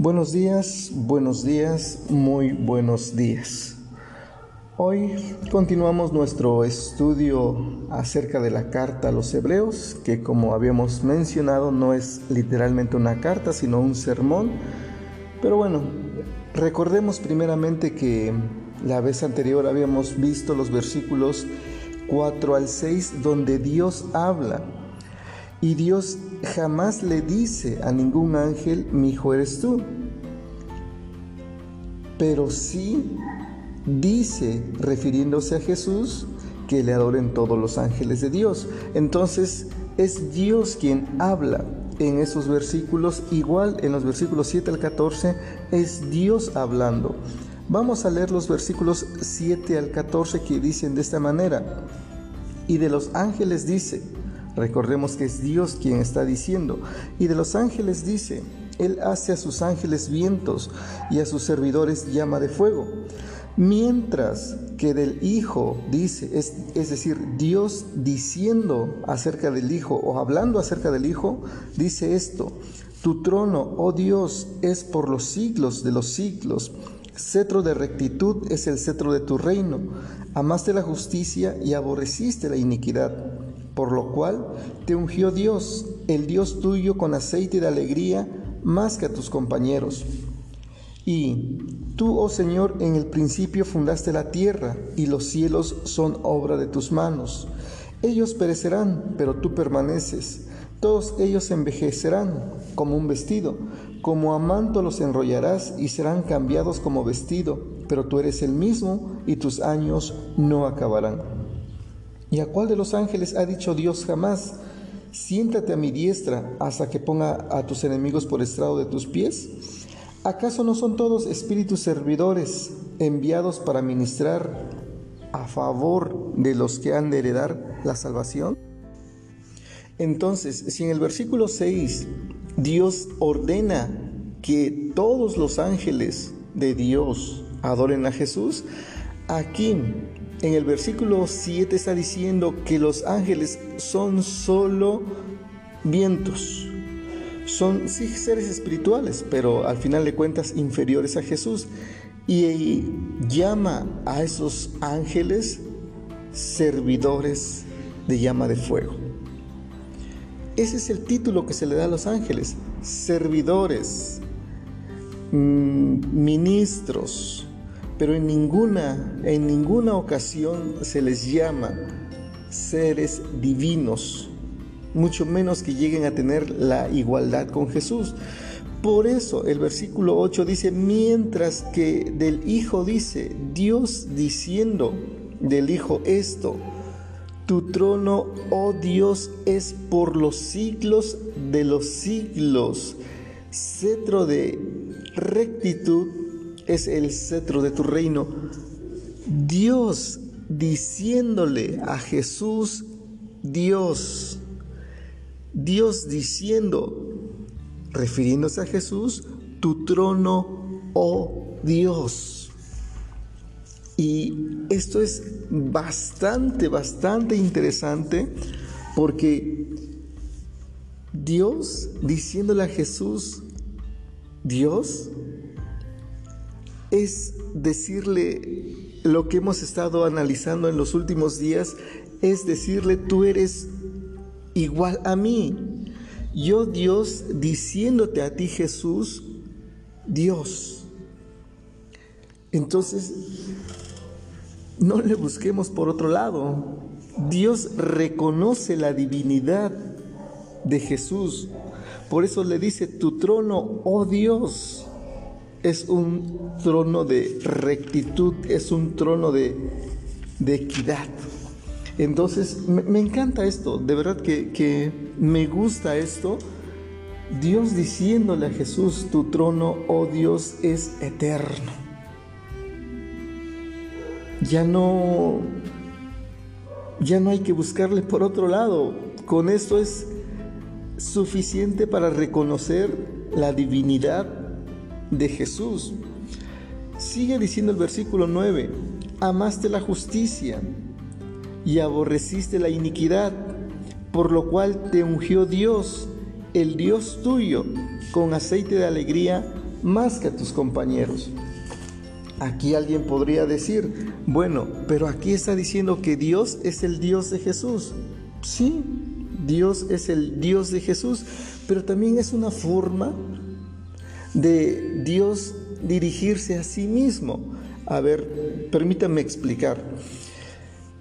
Buenos días, buenos días, muy buenos días. Hoy continuamos nuestro estudio acerca de la carta a los hebreos, que como habíamos mencionado no es literalmente una carta, sino un sermón. Pero bueno, recordemos primeramente que la vez anterior habíamos visto los versículos 4 al 6 donde Dios habla y Dios jamás le dice a ningún ángel, mi hijo eres tú. Pero sí dice, refiriéndose a Jesús, que le adoren todos los ángeles de Dios. Entonces es Dios quien habla en esos versículos, igual en los versículos 7 al 14, es Dios hablando. Vamos a leer los versículos 7 al 14 que dicen de esta manera. Y de los ángeles dice, Recordemos que es Dios quien está diciendo. Y de los ángeles dice, Él hace a sus ángeles vientos y a sus servidores llama de fuego. Mientras que del Hijo dice, es, es, decir, Dios diciendo acerca del Hijo o hablando acerca del Hijo, dice esto, tu trono, oh Dios, es por los siglos de los siglos. Cetro de rectitud es el cetro de tu reino. Amaste la justicia y aborreciste la iniquidad por lo cual te ungió Dios, el Dios tuyo, con aceite de alegría más que a tus compañeros. Y tú, oh Señor, en el principio fundaste la tierra, y los cielos son obra de tus manos. Ellos perecerán, pero tú permaneces. Todos ellos envejecerán como un vestido, como a manto los enrollarás y serán cambiados como vestido, pero tú eres el mismo y tus años no acabarán. ¿Y a cuál de los ángeles ha dicho Dios jamás? Siéntate a mi diestra hasta que ponga a tus enemigos por estrado de tus pies. ¿Acaso no son todos espíritus servidores enviados para ministrar a favor de los que han de heredar la salvación? Entonces, si en el versículo 6 Dios ordena que todos los ángeles de Dios adoren a Jesús, aquí en el versículo 7 está diciendo que los ángeles son solo vientos. Son sí seres espirituales, pero al final de cuentas inferiores a Jesús. Y llama a esos ángeles servidores de llama de fuego. Ese es el título que se le da a los ángeles, servidores, mm, ministros, pero en ninguna, en ninguna ocasión se les llama seres divinos, mucho menos que lleguen a tener la igualdad con Jesús. Por eso el versículo 8 dice, mientras que del Hijo dice, Dios diciendo del Hijo esto, tu trono, oh Dios, es por los siglos de los siglos, cetro de rectitud es el cetro de tu reino. Dios diciéndole a Jesús, Dios, Dios diciendo, refiriéndose a Jesús, tu trono, oh Dios. Y esto es bastante, bastante interesante porque Dios diciéndole a Jesús, Dios, es decirle lo que hemos estado analizando en los últimos días, es decirle, tú eres igual a mí. Yo Dios diciéndote a ti Jesús, Dios. Entonces, no le busquemos por otro lado. Dios reconoce la divinidad de Jesús. Por eso le dice, tu trono, oh Dios es un trono de rectitud, es un trono de, equidad. Entonces, me, encanta esto, de verdad que, que me gusta esto. Dios diciéndole a Jesús, tu trono, oh Dios, es eterno. Ya no, ya no hay que buscarle por otro lado. Con esto es suficiente para reconocer la divinidad de Jesús. Sigue diciendo el versículo 9, amaste la justicia y aborreciste la iniquidad, por lo cual te ungió Dios, el Dios tuyo, con aceite de alegría más que a tus compañeros. Aquí alguien podría decir, bueno, pero aquí está diciendo que Dios es el Dios de Jesús. Sí, Dios es el Dios de Jesús, pero también es una forma de Dios dirigirse a sí mismo. A ver, permítanme explicar.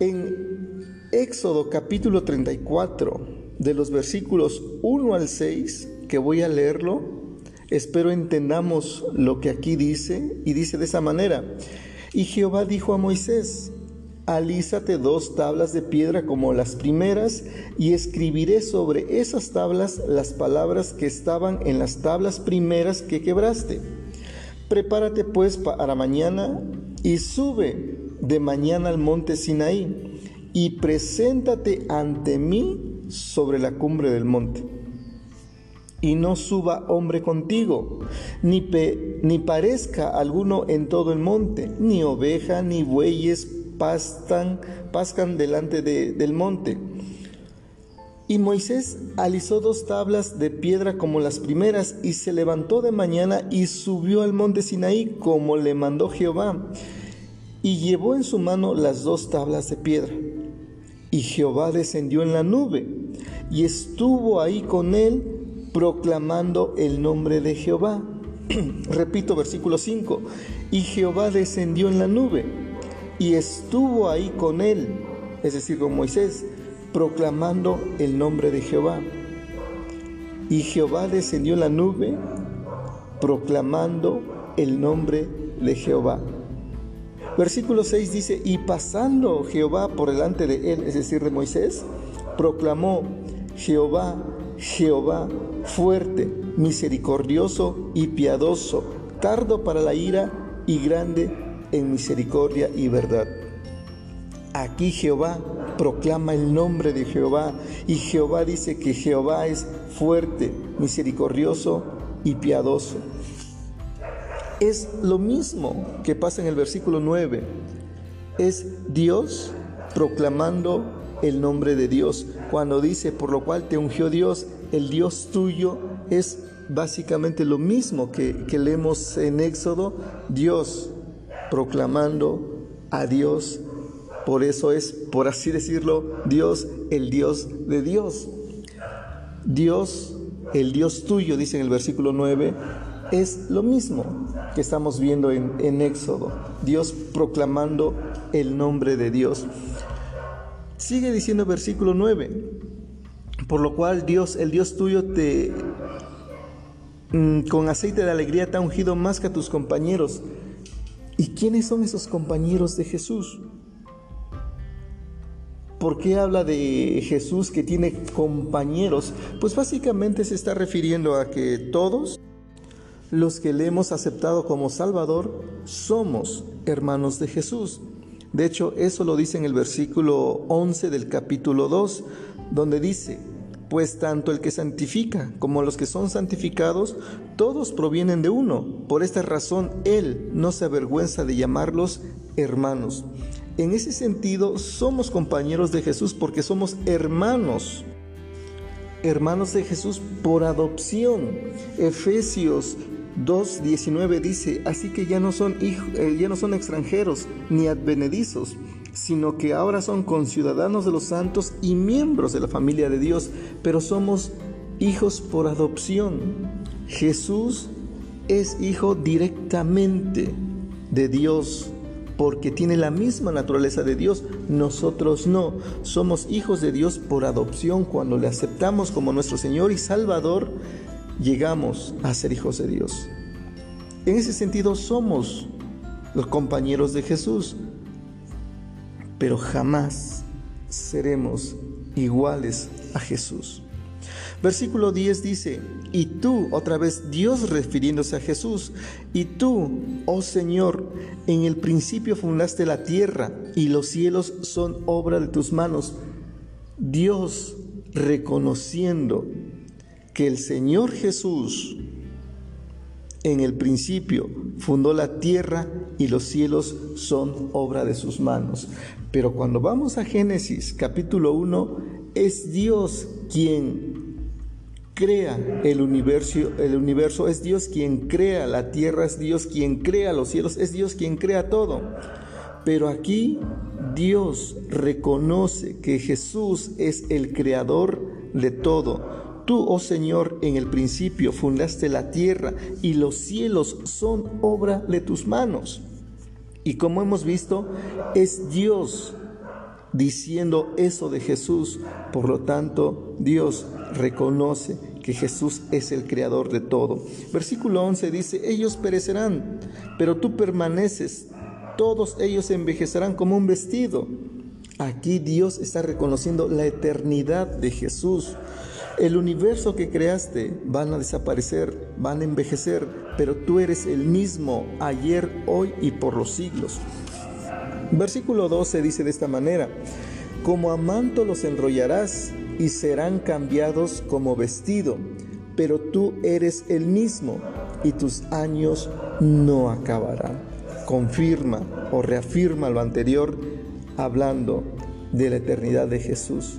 En Éxodo capítulo 34, de los versículos 1 al 6, que voy a leerlo, espero entendamos lo que aquí dice, y dice de esa manera. Y Jehová dijo a Moisés, alízate dos tablas de piedra como las primeras, y escribiré sobre esas tablas las palabras que estaban en las tablas primeras que quebraste. Prepárate pues para mañana y sube de mañana al monte Sinaí y preséntate ante mí sobre la cumbre del monte. Y no suba hombre contigo, ni, ni parezca alguno en todo el monte, ni oveja, ni bueyes pastan, pascan delante del monte. Y Moisés alisó dos tablas de piedra como las primeras, y se levantó de mañana y subió al monte Sinaí como le mandó Jehová, y llevó en su mano las dos tablas de piedra. Y Jehová descendió en la nube, y estuvo ahí con él, proclamando el nombre de Jehová. Repito versículo 5, y Jehová descendió en la nube y estuvo ahí con él, es decir, con Moisés, proclamando el nombre de Jehová. Y Jehová descendió en la nube, proclamando el nombre de Jehová. Versículo 6 dice, y pasando Jehová por delante de él, es decir, de Moisés, proclamó, Jehová, Jehová, fuerte, misericordioso y piadoso, tardo para la ira y grande en misericordia y verdad. Aquí Jehová proclama el nombre de Jehová y Jehová dice que Jehová es fuerte, misericordioso y piadoso. Es lo mismo que pasa en el versículo 9. Es Dios proclamando el nombre de Dios. Cuando dice, por lo cual te ungió Dios, el Dios tuyo es básicamente lo mismo que, que leemos en Éxodo. Dios proclamando a Dios. Por eso es, por así decirlo, Dios, el Dios de Dios. Dios, el Dios tuyo, dice en el versículo 9, es lo mismo que estamos viendo en, en Éxodo. Dios proclamando el nombre de Dios. Sigue diciendo versículo 9, por lo cual Dios, el Dios tuyo, te mm, con aceite de alegría te ha ungido más que a tus compañeros ¿Y quiénes son esos compañeros de Jesús? ¿Por qué habla de Jesús que tiene compañeros? Pues básicamente se está refiriendo a que todos los que le hemos aceptado como Salvador somos hermanos de Jesús. De hecho, eso lo dice en el versículo 11 del capítulo 2, donde dice, pues tanto el que santifica como los que son santificados, todos provienen de uno. Por esta razón, Él no se avergüenza de llamarlos hermanos. En ese sentido, somos compañeros de Jesús porque somos hermanos. Hermanos de Jesús por adopción. Efesios 2.19 dice, así que ya no son, hijos, eh, ya no son extranjeros ni advenedizos sino que ahora son conciudadanos de los santos y miembros de la familia de Dios, pero somos hijos por adopción. Jesús es hijo directamente de Dios porque tiene la misma naturaleza de Dios. Nosotros no. Somos hijos de Dios por adopción. Cuando le aceptamos como nuestro Señor y Salvador, llegamos a ser hijos de Dios. En ese sentido somos los compañeros de Jesús pero jamás seremos iguales a Jesús. Versículo 10 dice, y tú, otra vez Dios refiriéndose a Jesús, y tú, oh Señor, en el principio fundaste la tierra y los cielos son obra de tus manos. Dios reconociendo que el Señor Jesús en el principio fundó la tierra y los cielos son obra de sus manos. Pero cuando vamos a Génesis capítulo 1, es Dios quien crea el universo, el universo, es Dios quien crea la tierra, es Dios quien crea los cielos, es Dios quien crea todo. Pero aquí Dios reconoce que Jesús es el creador de todo. Tú, oh Señor, en el principio fundaste la tierra y los cielos son obra de tus manos. Y como hemos visto, es Dios diciendo eso de Jesús. Por lo tanto, Dios reconoce que Jesús es el creador de todo. Versículo 11 dice, ellos perecerán, pero tú permaneces, todos ellos envejecerán como un vestido. Aquí Dios está reconociendo la eternidad de Jesús. El universo que creaste van a desaparecer, van a envejecer, pero tú eres el mismo ayer, hoy y por los siglos. Versículo 12 dice de esta manera, como a manto los enrollarás y serán cambiados como vestido, pero tú eres el mismo y tus años no acabarán. Confirma o reafirma lo anterior hablando de la eternidad de Jesús.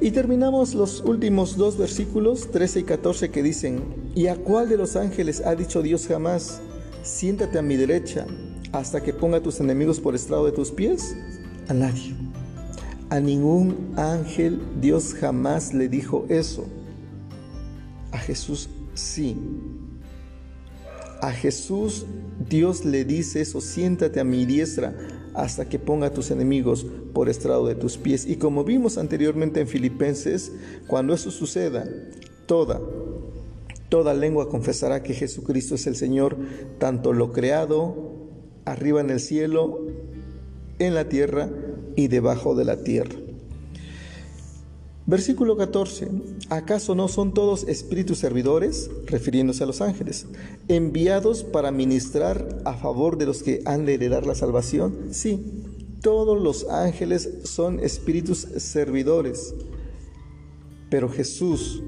Y terminamos los últimos dos versículos, 13 y 14, que dicen, ¿y a cuál de los ángeles ha dicho Dios jamás, siéntate a mi derecha hasta que ponga tus enemigos por estrado de tus pies? A nadie. A ningún ángel Dios jamás le dijo eso. A Jesús sí. A Jesús Dios le dice eso, siéntate a mi diestra hasta que ponga a tus enemigos por estrado de tus pies. Y como vimos anteriormente en Filipenses, cuando eso suceda, toda, toda lengua confesará que Jesucristo es el Señor, tanto lo creado arriba en el cielo, en la tierra y debajo de la tierra. Versículo 14. ¿Acaso no son todos espíritus servidores, refiriéndose a los ángeles, enviados para ministrar a favor de los que han de heredar la salvación? Sí, todos los ángeles son espíritus servidores. Pero Jesús,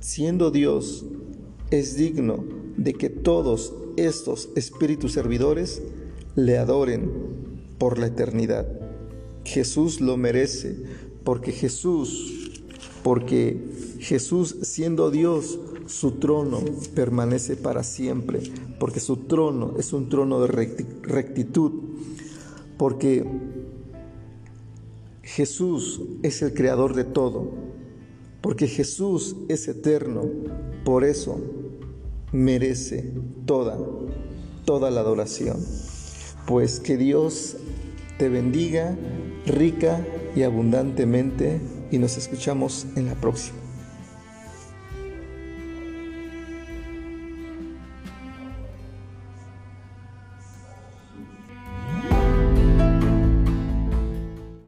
siendo Dios, es digno de que todos estos espíritus servidores le adoren por la eternidad. Jesús lo merece porque Jesús, porque Jesús siendo Dios, su trono permanece para siempre, porque su trono es un trono de rectitud, porque Jesús es el creador de todo, porque Jesús es eterno, por eso merece toda, toda la adoración. Pues que Dios te bendiga rica y abundantemente y nos escuchamos en la próxima.